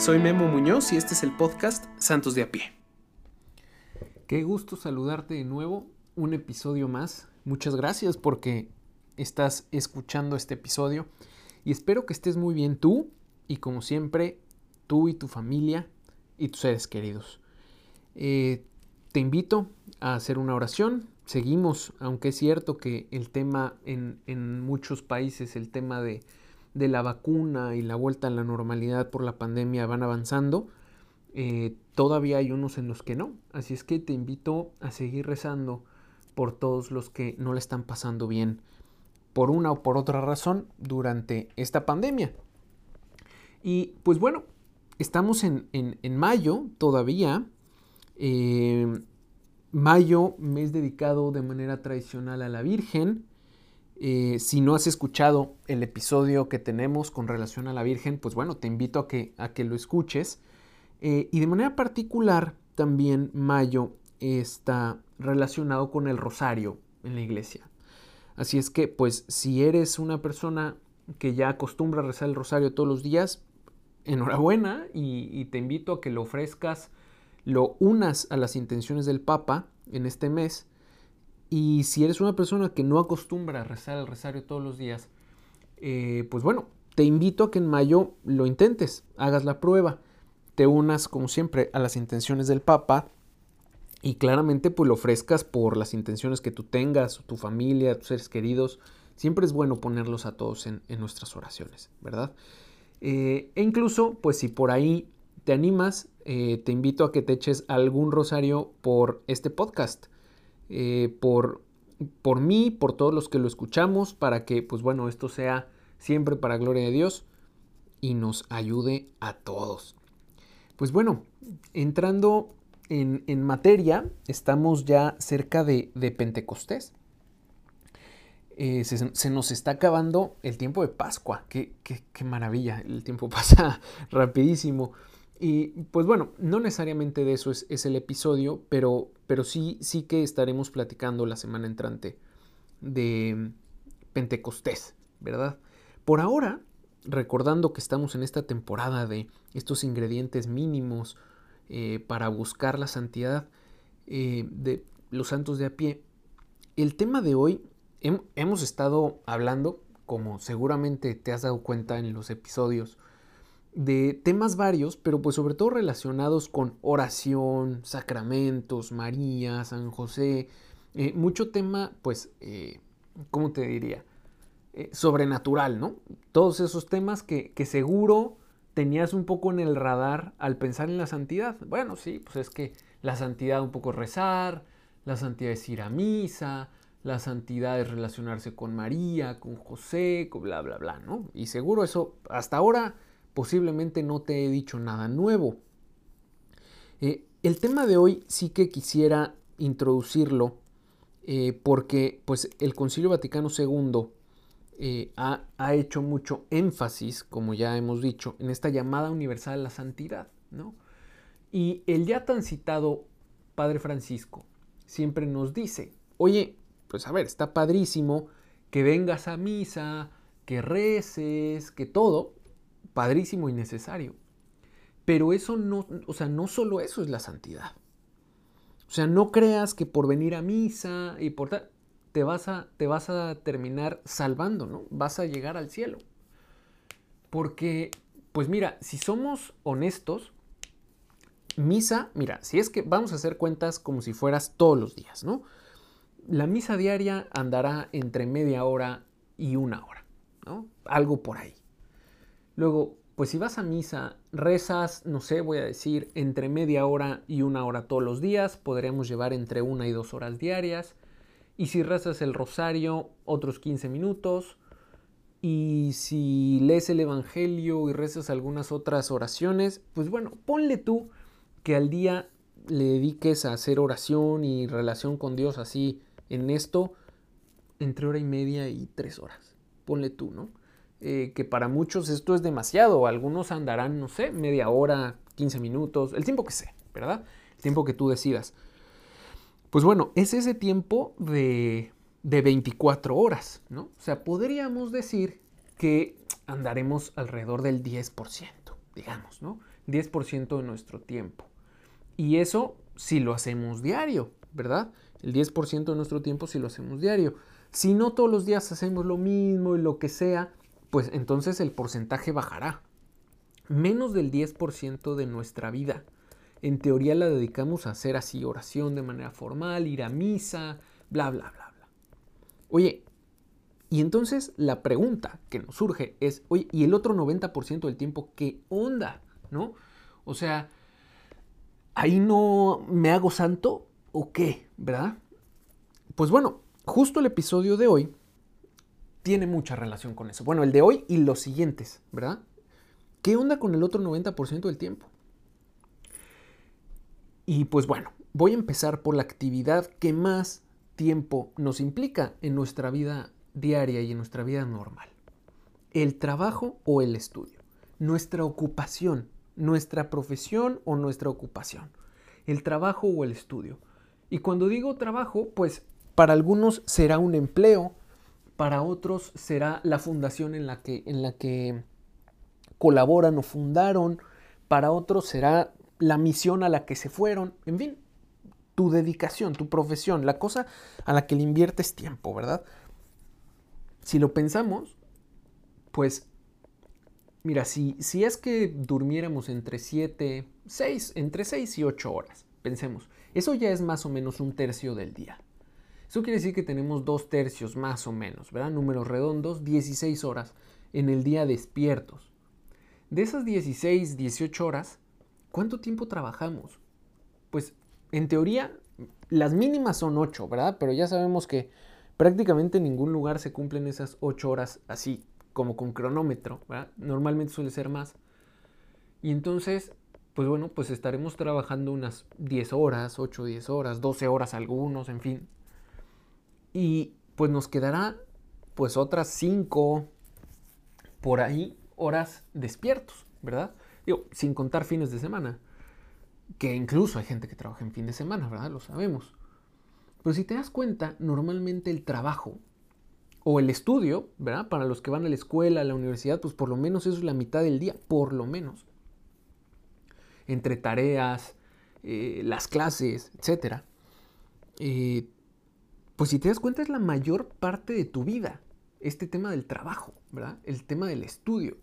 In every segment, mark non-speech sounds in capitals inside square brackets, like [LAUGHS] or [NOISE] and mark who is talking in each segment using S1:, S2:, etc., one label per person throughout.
S1: Soy Memo Muñoz y este es el podcast Santos de a pie. Qué gusto saludarte de nuevo, un episodio más. Muchas gracias porque estás escuchando este episodio y espero que estés muy bien tú y como siempre tú y tu familia y tus seres queridos. Eh, te invito a hacer una oración. Seguimos, aunque es cierto que el tema en, en muchos países, el tema de de la vacuna y la vuelta a la normalidad por la pandemia van avanzando, eh, todavía hay unos en los que no. Así es que te invito a seguir rezando por todos los que no le están pasando bien por una o por otra razón durante esta pandemia. Y pues bueno, estamos en, mayo todavía. Eh, mayo, mes dedicado de manera tradicional a la Virgen. Eh, si no has escuchado el episodio que tenemos con relación a la Virgen, pues bueno, te invito a que, a que lo escuches. Eh, y de manera particular, también mayo está relacionado con el rosario en la iglesia. Así es que, pues, si eres una persona que ya acostumbra rezar el rosario todos los días, enhorabuena y te invito a que lo ofrezcas, lo unas a las intenciones del Papa en este mes y si eres una persona que no acostumbra a rezar el rosario todos los días, eh, pues bueno, te invito a que en mayo lo intentes, hagas la prueba, te unas como siempre a las intenciones del Papa y claramente pues lo ofrezcas por las intenciones que tú tengas, tu familia, tus seres queridos. Siempre es bueno ponerlos a todos en, nuestras oraciones, ¿verdad? Eh, e incluso, pues si por ahí te animas, eh, te invito a que te eches algún rosario por este podcast. Eh, por, por mí, por todos los que lo escuchamos, para que, pues bueno, esto sea siempre para gloria de Dios y nos ayude a todos. Pues bueno, entrando en, materia, estamos ya cerca de, Pentecostés. Eh, se, nos está acabando el tiempo de Pascua. Qué, qué, qué maravilla, el tiempo [LAUGHS] pasa rapidísimo. Y pues bueno, no necesariamente de eso es, el episodio, pero, pero sí, sí que estaremos platicando la semana entrante de Pentecostés, ¿verdad? Por ahora, recordando que estamos en esta temporada de estos ingredientes mínimos eh, para buscar la santidad eh, de los santos de a pie, el tema de hoy hemos estado hablando, como seguramente te has dado cuenta en los episodios, de temas varios, pero pues sobre todo relacionados con oración, sacramentos, María, San José, eh, mucho tema pues, eh, ¿cómo te diría? Eh, sobrenatural, ¿no? Todos esos temas que, que, seguro tenías un poco en el radar al pensar en la santidad. Bueno, sí, pues es que la santidad un poco rezar, la santidad es ir a misa, la santidad es relacionarse con María, con José, con bla, bla, bla, ¿no? Y seguro eso hasta ahora posiblemente no te he dicho nada nuevo. Eh, el tema de hoy sí que quisiera introducirlo eh, porque pues, el Concilio Vaticano II eh, ha, ha, hecho mucho énfasis, como ya hemos dicho, en esta llamada universal a la santidad. ¿no? Y el ya tan citado Padre Francisco siempre nos dice, oye, pues a ver, está padrísimo que vengas a misa, que reces, que todo, padrísimo y necesario. Pero eso no, o sea, no solo eso es la santidad. O sea, no creas que por venir a misa y por te vas a, te vas a terminar salvando, ¿no? Vas a llegar al cielo. Porque, pues mira, si somos honestos, misa, mira, si es que vamos a hacer cuentas como si fueras todos los días, ¿no? La misa diaria andará entre media hora y una hora, ¿no? Algo por ahí. Luego, pues si vas a misa, rezas, no sé, voy a decir, entre media hora y una hora todos los días, podríamos llevar entre una y dos horas diarias. Y si rezas el rosario, otros 15 minutos. Y si lees el Evangelio y rezas algunas otras oraciones, pues bueno, ponle tú que al día le dediques a hacer oración y relación con Dios así en esto entre hora y media y tres horas. Ponle tú, ¿no? Eh, que para muchos esto es demasiado. Algunos andarán, no sé, media hora, 15 minutos, el tiempo que sea, ¿verdad? El tiempo que tú decidas. Pues bueno, es ese tiempo de, de 24 horas, ¿no? O sea, podríamos decir que andaremos alrededor del 10%, digamos, ¿no? 10% de nuestro tiempo. Y eso si lo hacemos diario, ¿verdad? El 10% de nuestro tiempo si lo hacemos diario. Si no todos los días hacemos lo mismo y lo que sea, pues entonces el porcentaje bajará. Menos del 10% de nuestra vida. En teoría la dedicamos a hacer así oración de manera formal, ir a misa, bla, bla, bla, bla. Oye, y entonces la pregunta que nos surge es, oye, ¿y el otro 90% del tiempo qué onda? ¿No? O sea, ¿ahí no me hago santo o qué? ¿Verdad? Pues bueno, justo el episodio de hoy tiene mucha relación con eso. Bueno, el de hoy y los siguientes, ¿verdad? ¿Qué onda con el otro 90% del tiempo? Y pues bueno, voy a empezar por la actividad que más tiempo nos implica en nuestra vida diaria y en nuestra vida normal. El trabajo o el estudio. Nuestra ocupación, nuestra profesión o nuestra ocupación. El trabajo o el estudio. Y cuando digo trabajo, pues para algunos será un empleo, para otros será la fundación en la que, en la que colaboran o fundaron, para otros será la misión a la que se fueron, en fin, tu dedicación, tu profesión, la cosa a la que le inviertes tiempo, ¿verdad? Si lo pensamos, pues, mira, si, si es que durmiéramos entre 7, 6, entre 6 y 8 horas, pensemos, eso ya es más o menos un tercio del día. Eso quiere decir que tenemos dos tercios más o menos, ¿verdad? Números redondos, 16 horas en el día despiertos. De esas 16, 18 horas, ¿cuánto tiempo trabajamos? Pues en teoría las mínimas son 8, ¿verdad? Pero ya sabemos que prácticamente en ningún lugar se cumplen esas 8 horas así, como con cronómetro, ¿verdad? Normalmente suele ser más. Y entonces, pues bueno, pues estaremos trabajando unas 10 horas, 8, 10 horas, 12 horas algunos, en fin, y pues nos quedará pues otras cinco por ahí horas despiertos, ¿verdad? Digo, sin contar fines de semana. Que incluso hay gente que trabaja en fin de semana, ¿verdad? Lo sabemos. Pero si te das cuenta, normalmente el trabajo o el estudio, ¿verdad? Para los que van a la escuela, a la universidad, pues por lo menos eso es la mitad del día, por lo menos. Entre tareas, eh, las clases, etc. Eh, pues si te das cuenta es la mayor parte de tu vida, este tema del trabajo, ¿verdad? El tema del estudio.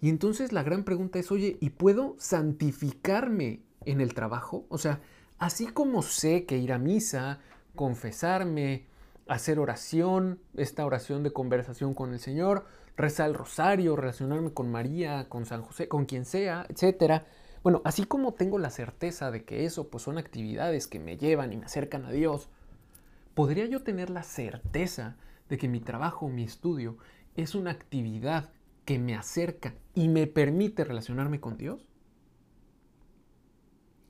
S1: Y entonces la gran pregunta es, oye, ¿y puedo santificarme en el trabajo? O sea, así como sé que ir a misa, confesarme, hacer oración, esta oración de conversación con el Señor, rezar el rosario, relacionarme con María, con San José, con quien sea, etcétera. Bueno, así como tengo la certeza de que eso pues son actividades que me llevan y me acercan a Dios, ¿podría yo tener la certeza de que mi trabajo, mi estudio, es una actividad que me acerca y me permite relacionarme con Dios?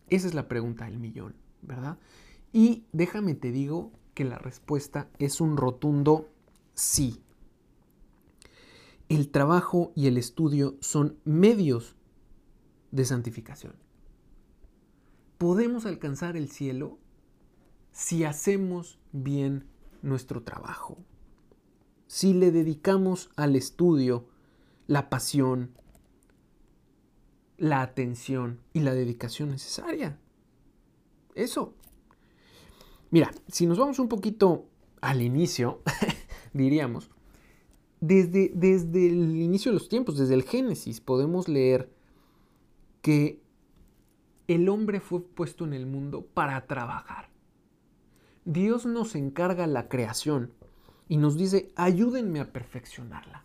S1: Esa es la pregunta del millón, ¿verdad? Y déjame te digo que la respuesta es un rotundo sí. El trabajo y el estudio son medios de santificación. Podemos alcanzar el cielo si hacemos bien nuestro trabajo, si le dedicamos al estudio la pasión, la atención y la dedicación necesaria. Eso. Mira, si nos vamos un poquito al inicio, [LAUGHS] diríamos, desde, desde el inicio de los tiempos, desde el Génesis, podemos leer que el hombre fue puesto en el mundo para trabajar. Dios nos encarga la creación y nos dice, ayúdenme a perfeccionarla.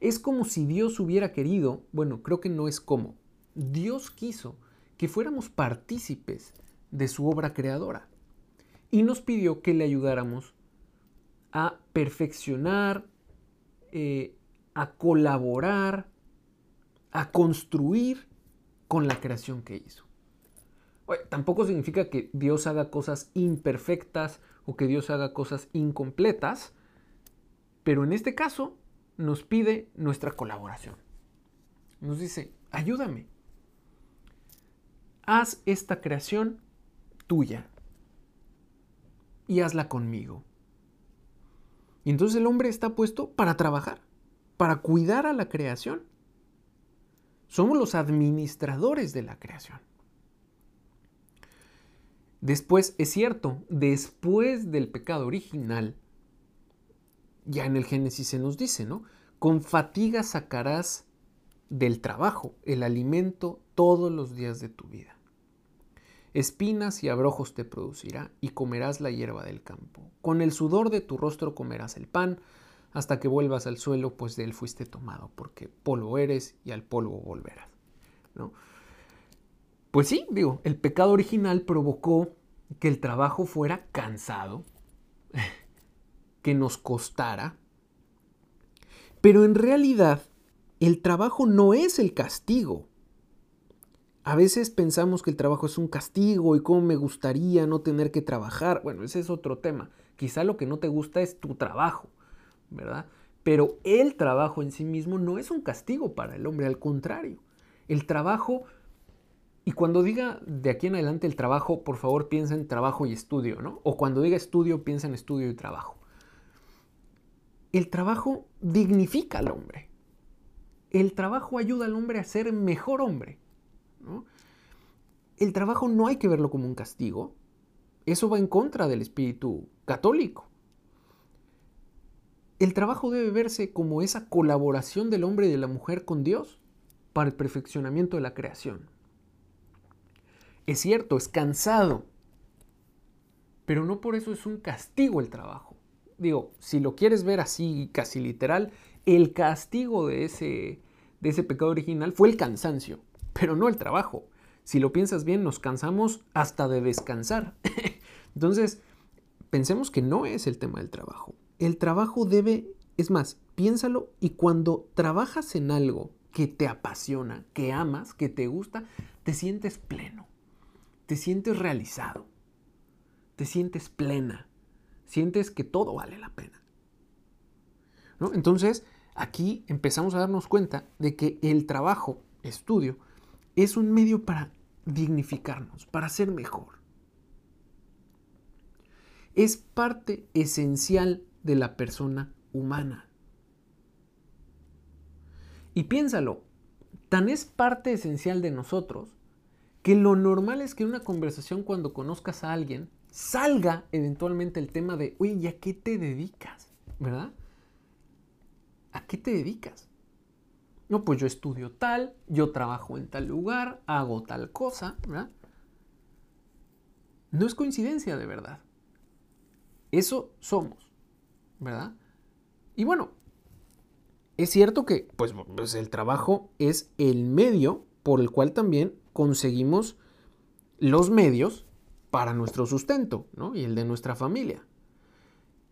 S1: Es como si Dios hubiera querido, bueno, creo que no es como, Dios quiso que fuéramos partícipes de su obra creadora y nos pidió que le ayudáramos a perfeccionar, eh, a colaborar, a construir con la creación que hizo tampoco significa que Dios haga cosas imperfectas o que Dios haga cosas incompletas, pero en este caso nos pide nuestra colaboración. Nos dice, ayúdame. Haz esta creación tuya y hazla conmigo. Y entonces el hombre está puesto para trabajar, para cuidar a la creación. Somos los administradores de la creación. Después, es cierto, después del pecado original, ya en el Génesis se nos dice, ¿no? Con fatiga sacarás del trabajo el alimento todos los días de tu vida. Espinas y abrojos te producirá y comerás la hierba del campo. Con el sudor de tu rostro comerás el pan hasta que vuelvas al suelo, pues de él fuiste tomado, porque polvo eres y al polvo volverás. ¿no? Pues sí, digo, el pecado original provocó que el trabajo fuera cansado, [LAUGHS] que nos costara, pero en realidad el trabajo no es el castigo, a veces pensamos que el trabajo es un castigo y cómo me gustaría no tener que trabajar. Bueno, ese es otro tema. Quizá lo que no te gusta es tu trabajo, ¿verdad? Pero el trabajo en sí mismo no es un castigo para el hombre, al contrario. El trabajo, y cuando diga de aquí en adelante el trabajo, por favor piensa en trabajo y estudio, ¿no? O cuando diga estudio, piensa en estudio y trabajo. El trabajo dignifica al hombre. El trabajo ayuda al hombre a ser mejor hombre. El trabajo no hay que verlo como un castigo. Eso va en contra del espíritu católico. El trabajo debe verse como esa colaboración del hombre y de la mujer con Dios para el perfeccionamiento de la creación. Es cierto, es cansado, pero no por eso es un castigo el trabajo. Digo, si lo quieres ver así casi literal, el castigo de ese, de ese pecado original fue el cansancio pero no el trabajo. Si lo piensas bien, nos cansamos hasta de descansar. [LAUGHS] Entonces, pensemos que no es el tema del trabajo. El trabajo debe, es más, piénsalo y cuando trabajas en algo que te apasiona, que amas, que te gusta, te sientes pleno, te sientes realizado, te sientes plena, sientes que todo vale la pena. Entonces, aquí empezamos a darnos cuenta de que el trabajo, estudio, es un medio para dignificarnos, para ser mejor. Es parte esencial de la persona humana. Y piénsalo, tan es parte esencial de nosotros que lo normal es que en una conversación cuando conozcas a alguien salga eventualmente el tema de, oye, ¿y a qué te dedicas? ¿Verdad? ¿A qué te dedicas? No, pues yo estudio tal, yo trabajo en tal lugar, hago tal cosa, ¿verdad? No es coincidencia de verdad. Eso somos, ¿verdad? Y bueno, es cierto que pues, pues, el trabajo es el medio por el cual también conseguimos los medios para nuestro sustento, ¿no? Y el de nuestra familia.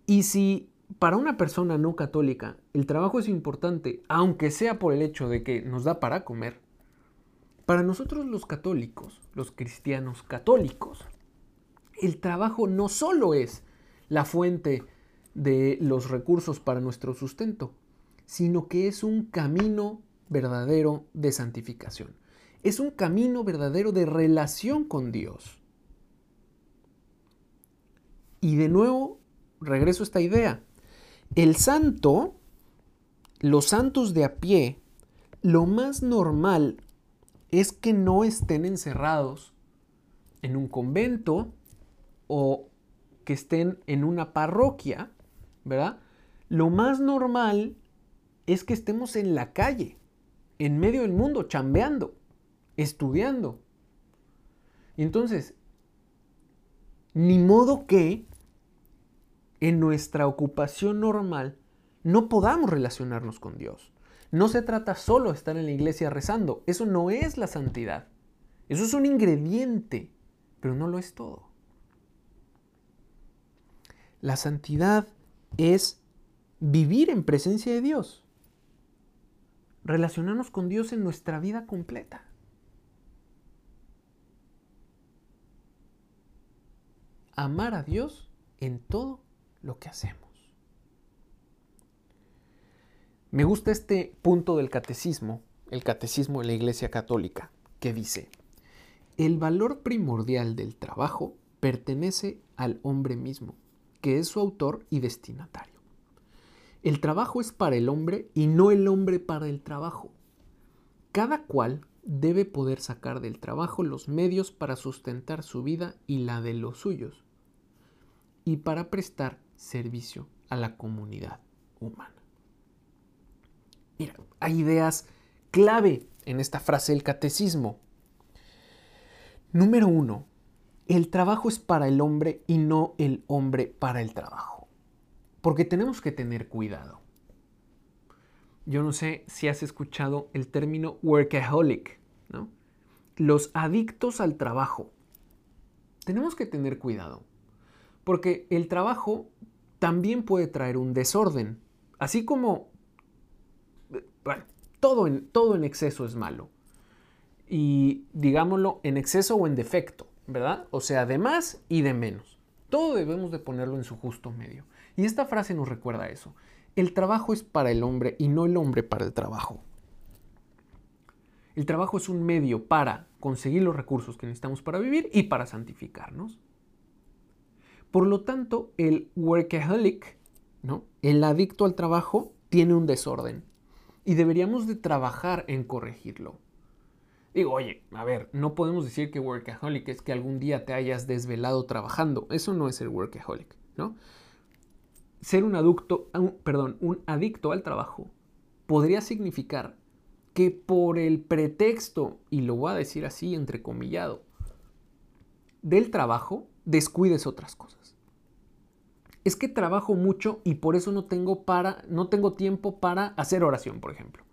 S1: Y si para una persona no católica, el trabajo es importante, aunque sea por el hecho de que nos da para comer. Para nosotros los católicos, los cristianos católicos, el trabajo no solo es la fuente de los recursos para nuestro sustento, sino que es un camino verdadero de santificación. Es un camino verdadero de relación con Dios. Y de nuevo, regreso a esta idea. El santo, los santos de a pie, lo más normal es que no estén encerrados en un convento o que estén en una parroquia, ¿verdad? Lo más normal es que estemos en la calle, en medio del mundo, chambeando, estudiando. Entonces, ni modo que en nuestra ocupación normal no podamos relacionarnos con Dios. No se trata solo de estar en la iglesia rezando. Eso no es la santidad. Eso es un ingrediente, pero no lo es todo. La santidad es vivir en presencia de Dios. Relacionarnos con Dios en nuestra vida completa. Amar a Dios en todo lo que hacemos. Me gusta este punto del catecismo, el catecismo de la Iglesia Católica, que dice, el valor primordial del trabajo pertenece al hombre mismo, que es su autor y destinatario. El trabajo es para el hombre y no el hombre para el trabajo. Cada cual debe poder sacar del trabajo los medios para sustentar su vida y la de los suyos, y para prestar servicio a la comunidad humana. Mira, hay ideas clave en esta frase del catecismo. Número uno, el trabajo es para el hombre y no el hombre para el trabajo. Porque tenemos que tener cuidado. Yo no sé si has escuchado el término workaholic, ¿no? Los adictos al trabajo. Tenemos que tener cuidado. Porque el trabajo también puede traer un desorden. Así como, todo en, todo en exceso es malo. Y digámoslo, en exceso o en defecto, ¿verdad? O sea, de más y de menos. Todo debemos de ponerlo en su justo medio. Y esta frase nos recuerda eso. El trabajo es para el hombre y no el hombre para el trabajo. El trabajo es un medio para conseguir los recursos que necesitamos para vivir y para santificarnos. Por lo tanto, el workaholic, ¿no? el adicto al trabajo, tiene un desorden y deberíamos de trabajar en corregirlo. Digo, oye, a ver, no podemos decir que workaholic es que algún día te hayas desvelado trabajando. Eso no es el workaholic, ¿no? Ser un adicto, perdón, un adicto al trabajo podría significar que por el pretexto, y lo voy a decir así entrecomillado, del trabajo, descuides otras cosas. Es que trabajo mucho y por eso no tengo, para, no tengo tiempo para hacer oración, por ejemplo.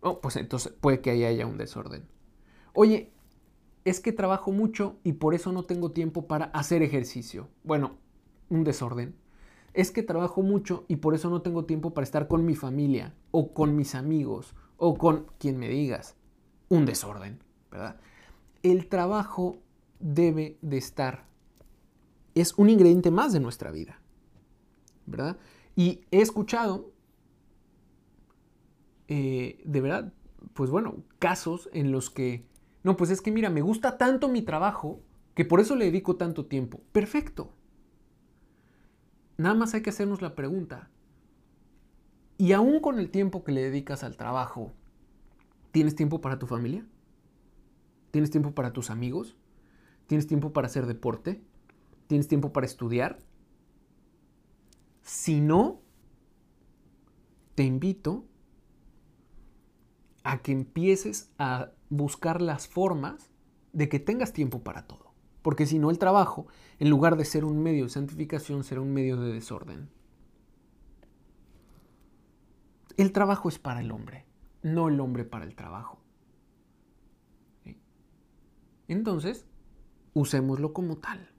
S1: Oh, pues entonces puede que ahí haya un desorden. Oye, es que trabajo mucho y por eso no tengo tiempo para hacer ejercicio. Bueno, un desorden. Es que trabajo mucho y por eso no tengo tiempo para estar con mi familia o con mis amigos o con quien me digas. Un desorden, ¿verdad? El trabajo debe de estar. Es un ingrediente más de nuestra vida, ¿verdad? Y he escuchado, eh, de verdad, pues bueno, casos en los que, no, pues es que mira, me gusta tanto mi trabajo que por eso le dedico tanto tiempo. Perfecto. Nada más hay que hacernos la pregunta, y aún con el tiempo que le dedicas al trabajo, ¿tienes tiempo para tu familia? ¿Tienes tiempo para tus amigos? ¿Tienes tiempo para hacer deporte? ¿Tienes tiempo para estudiar? Si no, te invito a que empieces a buscar las formas de que tengas tiempo para todo. Porque si no, el trabajo, en lugar de ser un medio de santificación, será un medio de desorden. El trabajo es para el hombre, no el hombre para el trabajo. Entonces, usémoslo como tal.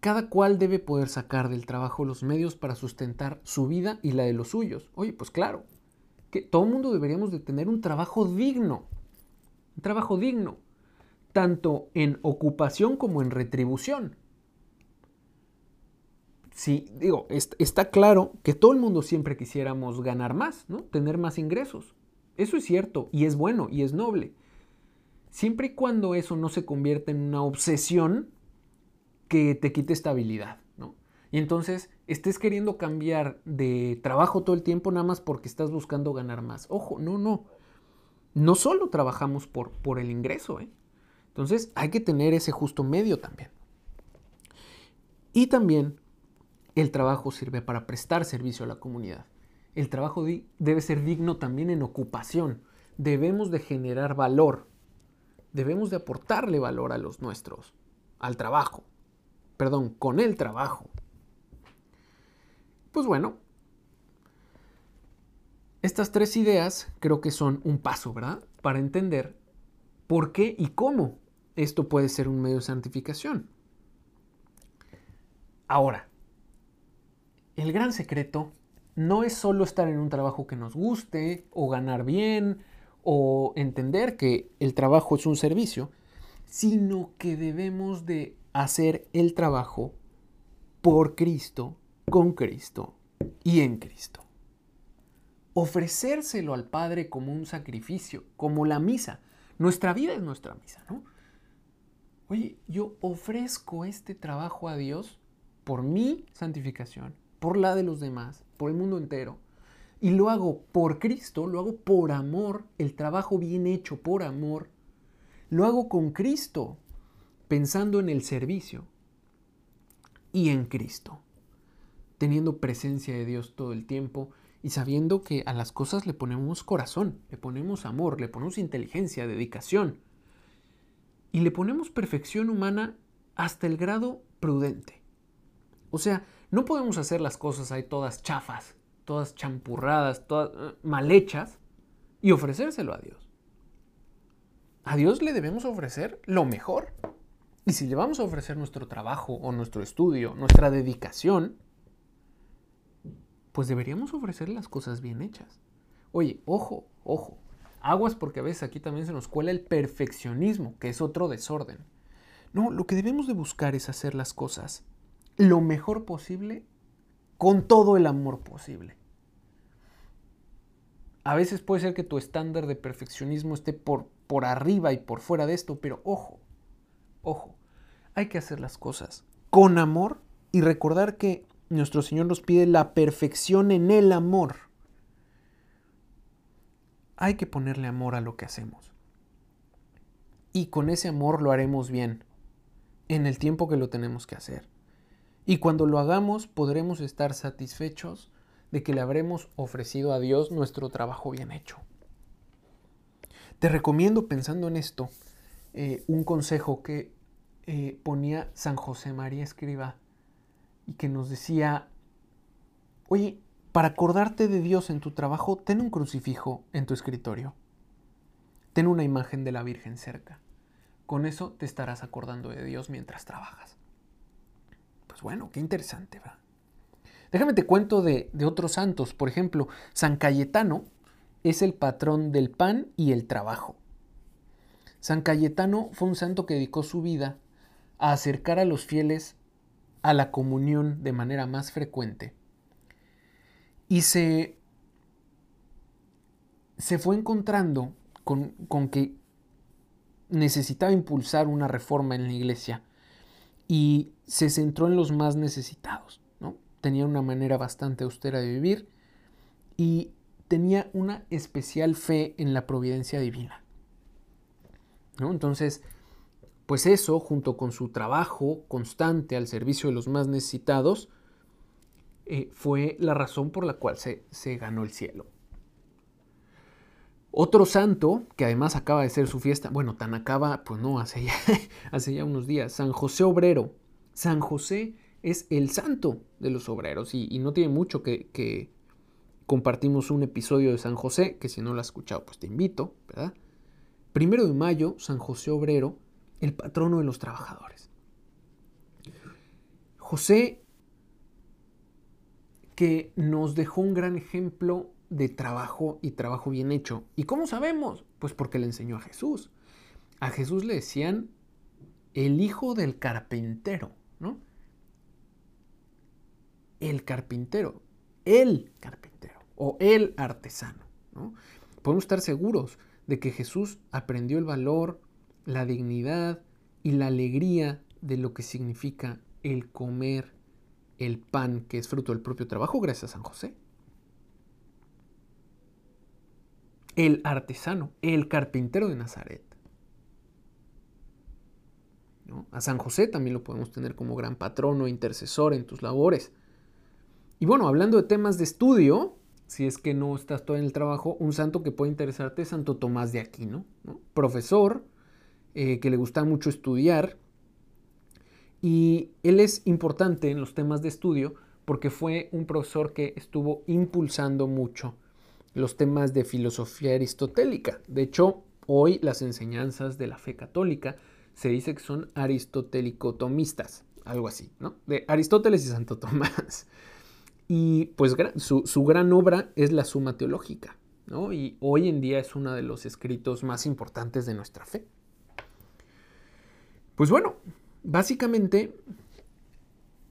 S1: Cada cual debe poder sacar del trabajo los medios para sustentar su vida y la de los suyos. Oye, pues claro, que todo mundo deberíamos de tener un trabajo digno. Un trabajo digno, tanto en ocupación como en retribución. Sí, digo, está claro que todo el mundo siempre quisiéramos ganar más, ¿no? Tener más ingresos. Eso es cierto y es bueno y es noble. Siempre y cuando eso no se convierta en una obsesión que te quite estabilidad, ¿no? Y entonces estés queriendo cambiar de trabajo todo el tiempo nada más porque estás buscando ganar más. Ojo, no, no. No solo trabajamos por, por el ingreso, ¿eh? Entonces hay que tener ese justo medio también. Y también el trabajo sirve para prestar servicio a la comunidad. El trabajo debe ser digno también en ocupación. Debemos de generar valor. Debemos de aportarle valor a los nuestros, al trabajo. Perdón, con el trabajo. Pues bueno, estas tres ideas creo que son un paso, ¿verdad? Para entender por qué y cómo esto puede ser un medio de santificación. Ahora, el gran secreto no es solo estar en un trabajo que nos guste o ganar bien o entender que el trabajo es un servicio, sino que debemos de hacer el trabajo por Cristo, con Cristo y en Cristo. Ofrecérselo al Padre como un sacrificio, como la misa. Nuestra vida es nuestra misa, ¿no? Oye, yo ofrezco este trabajo a Dios por mi santificación, por la de los demás, por el mundo entero. y lo hago por Cristo, lo hago por amor, el trabajo bien hecho por amor, lo hago con Cristo, pensando en el servicio y en Cristo, teniendo presencia de Dios todo el tiempo y sabiendo que a las cosas le ponemos corazón, le ponemos amor, le ponemos inteligencia, dedicación y le ponemos perfección humana hasta el grado prudente. O sea, no podemos hacer las cosas ahí todas chafas, todas champurradas, todas eh, mal hechas y ofrecérselo a Dios. A Dios le debemos ofrecer lo mejor. Y si le vamos a ofrecer nuestro trabajo o nuestro estudio, nuestra dedicación, pues deberíamos ofrecer las cosas bien hechas. Oye, ojo, ojo, aguas porque a veces aquí también se nos cuela el perfeccionismo, que es otro desorden. No, lo que debemos de buscar es hacer las cosas lo mejor posible con todo el amor posible. A veces puede ser que tu estándar de perfeccionismo esté por, por arriba y por fuera de esto, pero ojo, ojo, hay que hacer las cosas con amor y recordar que nuestro Señor nos pide la perfección en el amor. Hay que ponerle amor a lo que hacemos. Y con ese amor lo haremos bien, en el tiempo que lo tenemos que hacer. Y cuando lo hagamos podremos estar satisfechos de que le habremos ofrecido a Dios nuestro trabajo bien hecho. Te recomiendo, pensando en esto, eh, un consejo que eh, ponía San José María Escriba y que nos decía, oye, para acordarte de Dios en tu trabajo, ten un crucifijo en tu escritorio. Ten una imagen de la Virgen cerca. Con eso te estarás acordando de Dios mientras trabajas. Pues bueno, qué interesante, ¿verdad? Déjame te cuento de, de otros santos. Por ejemplo, San Cayetano es el patrón del pan y el trabajo. San Cayetano fue un santo que dedicó su vida a acercar a los fieles a la comunión de manera más frecuente. Y se, se fue encontrando con, con que necesitaba impulsar una reforma en la iglesia y se centró en los más necesitados. ¿no? Tenía una manera bastante austera de vivir y tenía una especial fe en la providencia divina. ¿no? Entonces, pues eso, junto con su trabajo constante al servicio de los más necesitados, eh, fue la razón por la cual se, se ganó el cielo. Otro santo, que además acaba de ser su fiesta, bueno, tan acaba, pues no, hace ya, [LAUGHS] hace ya unos días, San José Obrero. San José es el santo de los obreros y, no tiene mucho que, que, compartimos un episodio de San José, que si no lo has escuchado, pues te invito, ¿verdad? Primero de mayo, San José Obrero, el patrono de los trabajadores. José, que nos dejó un gran ejemplo de trabajo y trabajo bien hecho. ¿Y cómo sabemos? Pues porque le enseñó a Jesús. A Jesús le decían el hijo del carpintero, ¿no? El carpintero, el carpintero o el artesano, ¿no? Podemos estar seguros de que Jesús aprendió el valor, la dignidad y la alegría de lo que significa el comer el pan que es fruto del propio trabajo gracias a San José. el artesano, el carpintero de Nazaret. A San José también lo podemos tener como gran patrono intercesor en tus labores. Y bueno, hablando de temas de estudio, si es que no estás todo en el trabajo, un santo que puede interesarte es Santo Tomás de Aquino, profesor eh, que le gusta mucho estudiar. Y él es importante en los temas de estudio porque fue un profesor que estuvo impulsando mucho los temas de filosofía aristotélica. De hecho, hoy las enseñanzas de la fe católica se dice que son aristotélico-tomistas, algo así, ¿no? De Aristóteles y Santo Tomás. [LAUGHS] Y pues su, su, gran obra es la Suma Teológica, ¿no? Y hoy en día es uno de los escritos más importantes de nuestra fe. Pues bueno, básicamente,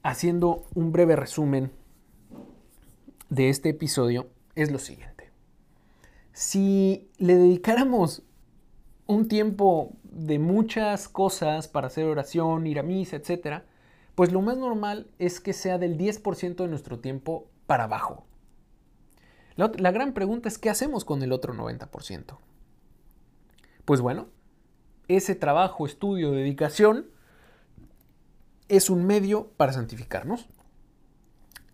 S1: haciendo un breve resumen de este episodio, es lo siguiente si le dedicáramos un tiempo de muchas cosas para hacer oración, ir a misa, etc., pues lo más normal es que sea del 10% de nuestro tiempo para abajo. La, la gran pregunta es, ¿qué hacemos con el otro 90%? Pues bueno, ese trabajo, estudio, dedicación es un medio para santificarnos.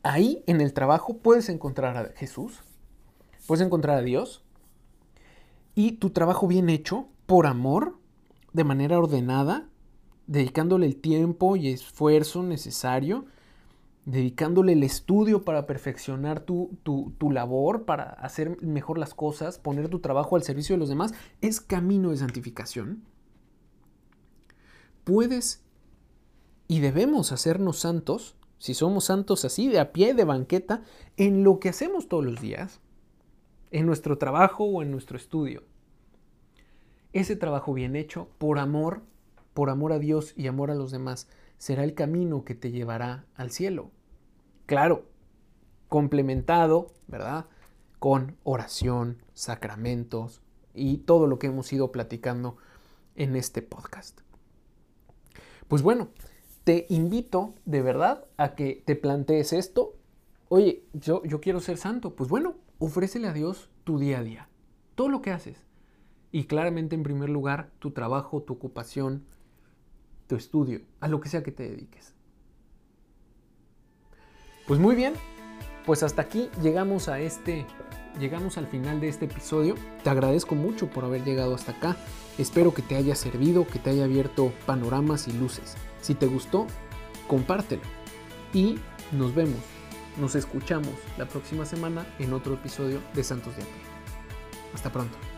S1: Ahí en el trabajo puedes encontrar a Jesús, puedes encontrar a Dios y tu trabajo bien hecho, por amor, de manera ordenada, dedicándole el tiempo y esfuerzo necesario, dedicándole el estudio para perfeccionar tu, tu, labor, para hacer mejor las cosas, poner tu trabajo al servicio de los demás, es camino de santificación. Puedes y debemos hacernos santos, si somos santos así, de a pie, de banqueta, en lo que hacemos todos los días, en nuestro trabajo o en nuestro estudio. Ese trabajo bien hecho, por amor, por amor a Dios y amor a los demás, será el camino que te llevará al cielo. Claro, complementado, ¿verdad? Con oración, sacramentos y todo lo que hemos ido platicando en este podcast. Pues bueno, te invito de verdad a que te plantees esto. Oye, yo, yo quiero ser santo. Pues bueno, ofrécele a Dios tu día a día, todo lo que haces. Y claramente en primer lugar, tu trabajo, tu ocupación, tu estudio, a lo que sea que te dediques. Pues muy bien, pues hasta aquí llegamos a este llegamos al final de este episodio. Te agradezco mucho por haber llegado hasta acá. Espero que te haya servido, que te haya abierto panoramas y luces. Si te gustó, compártelo. Y nos vemos, nos escuchamos la próxima semana en otro episodio de Santos de Pie. Hasta pronto.